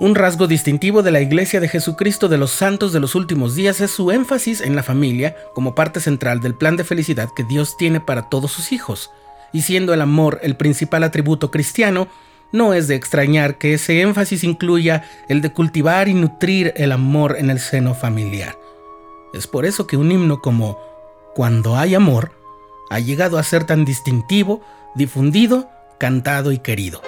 Un rasgo distintivo de la Iglesia de Jesucristo de los Santos de los Últimos Días es su énfasis en la familia como parte central del plan de felicidad que Dios tiene para todos sus hijos. Y siendo el amor el principal atributo cristiano, no es de extrañar que ese énfasis incluya el de cultivar y nutrir el amor en el seno familiar. Es por eso que un himno como Cuando hay amor ha llegado a ser tan distintivo, difundido, cantado y querido.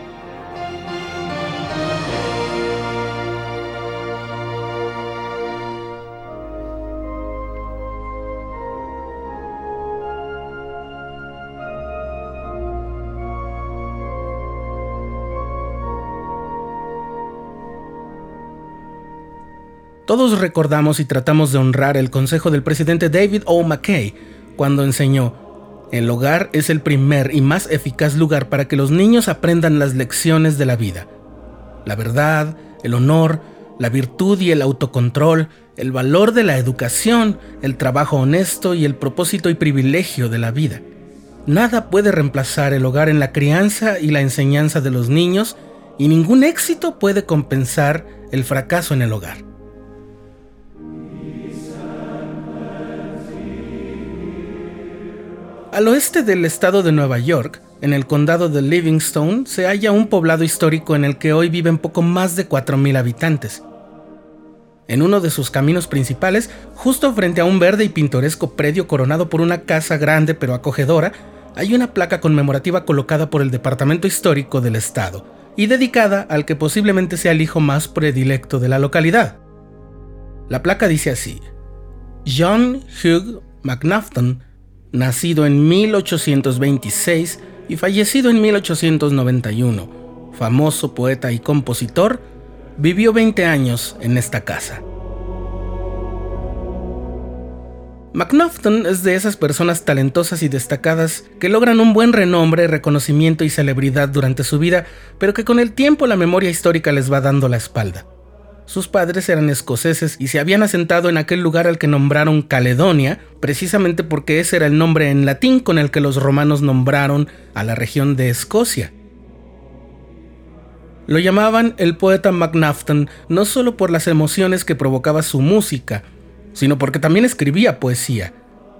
Todos recordamos y tratamos de honrar el consejo del presidente David O. McKay cuando enseñó, el hogar es el primer y más eficaz lugar para que los niños aprendan las lecciones de la vida. La verdad, el honor, la virtud y el autocontrol, el valor de la educación, el trabajo honesto y el propósito y privilegio de la vida. Nada puede reemplazar el hogar en la crianza y la enseñanza de los niños y ningún éxito puede compensar el fracaso en el hogar. Al oeste del estado de Nueva York, en el condado de Livingstone, se halla un poblado histórico en el que hoy viven poco más de 4.000 habitantes. En uno de sus caminos principales, justo frente a un verde y pintoresco predio coronado por una casa grande pero acogedora, hay una placa conmemorativa colocada por el Departamento Histórico del Estado y dedicada al que posiblemente sea el hijo más predilecto de la localidad. La placa dice así: John Hugh McNaughton nacido en 1826 y fallecido en 1891, famoso poeta y compositor, vivió 20 años en esta casa. McNaughton es de esas personas talentosas y destacadas que logran un buen renombre, reconocimiento y celebridad durante su vida, pero que con el tiempo la memoria histórica les va dando la espalda. Sus padres eran escoceses y se habían asentado en aquel lugar al que nombraron Caledonia, precisamente porque ese era el nombre en latín con el que los romanos nombraron a la región de Escocia. Lo llamaban el poeta MacNaughton no solo por las emociones que provocaba su música, sino porque también escribía poesía.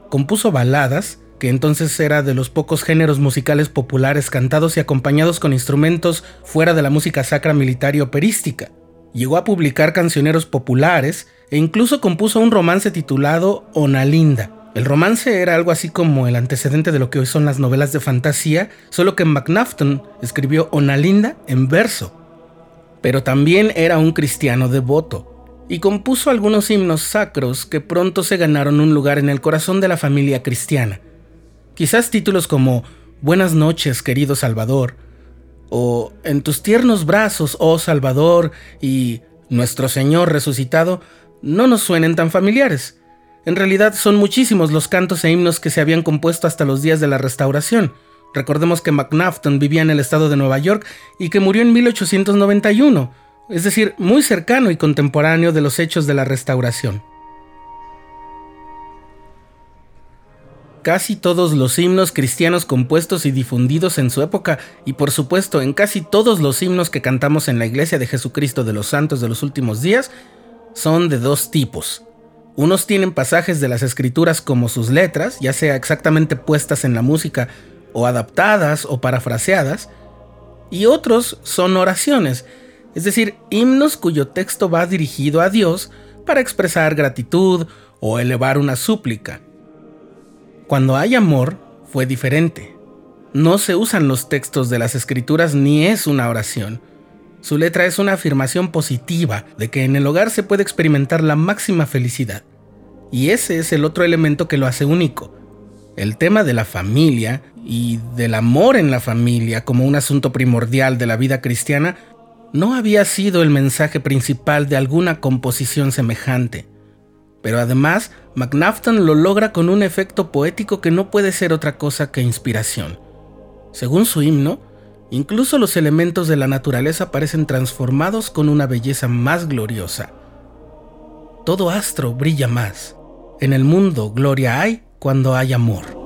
Compuso baladas, que entonces era de los pocos géneros musicales populares cantados y acompañados con instrumentos fuera de la música sacra militar y operística. Llegó a publicar cancioneros populares e incluso compuso un romance titulado Onalinda. El romance era algo así como el antecedente de lo que hoy son las novelas de fantasía, solo que McNaughton escribió Onalinda en verso. Pero también era un cristiano devoto y compuso algunos himnos sacros que pronto se ganaron un lugar en el corazón de la familia cristiana. Quizás títulos como Buenas noches, querido Salvador, o En tus tiernos brazos, oh Salvador, y Nuestro Señor resucitado, no nos suenen tan familiares. En realidad son muchísimos los cantos e himnos que se habían compuesto hasta los días de la restauración. Recordemos que McNaughton vivía en el estado de Nueva York y que murió en 1891, es decir, muy cercano y contemporáneo de los hechos de la restauración. Casi todos los himnos cristianos compuestos y difundidos en su época, y por supuesto en casi todos los himnos que cantamos en la Iglesia de Jesucristo de los Santos de los Últimos Días, son de dos tipos. Unos tienen pasajes de las escrituras como sus letras, ya sea exactamente puestas en la música o adaptadas o parafraseadas, y otros son oraciones, es decir, himnos cuyo texto va dirigido a Dios para expresar gratitud o elevar una súplica. Cuando hay amor, fue diferente. No se usan los textos de las escrituras ni es una oración. Su letra es una afirmación positiva de que en el hogar se puede experimentar la máxima felicidad. Y ese es el otro elemento que lo hace único. El tema de la familia y del amor en la familia como un asunto primordial de la vida cristiana no había sido el mensaje principal de alguna composición semejante. Pero además, McNaughton lo logra con un efecto poético que no puede ser otra cosa que inspiración. Según su himno, Incluso los elementos de la naturaleza parecen transformados con una belleza más gloriosa. Todo astro brilla más. En el mundo gloria hay cuando hay amor.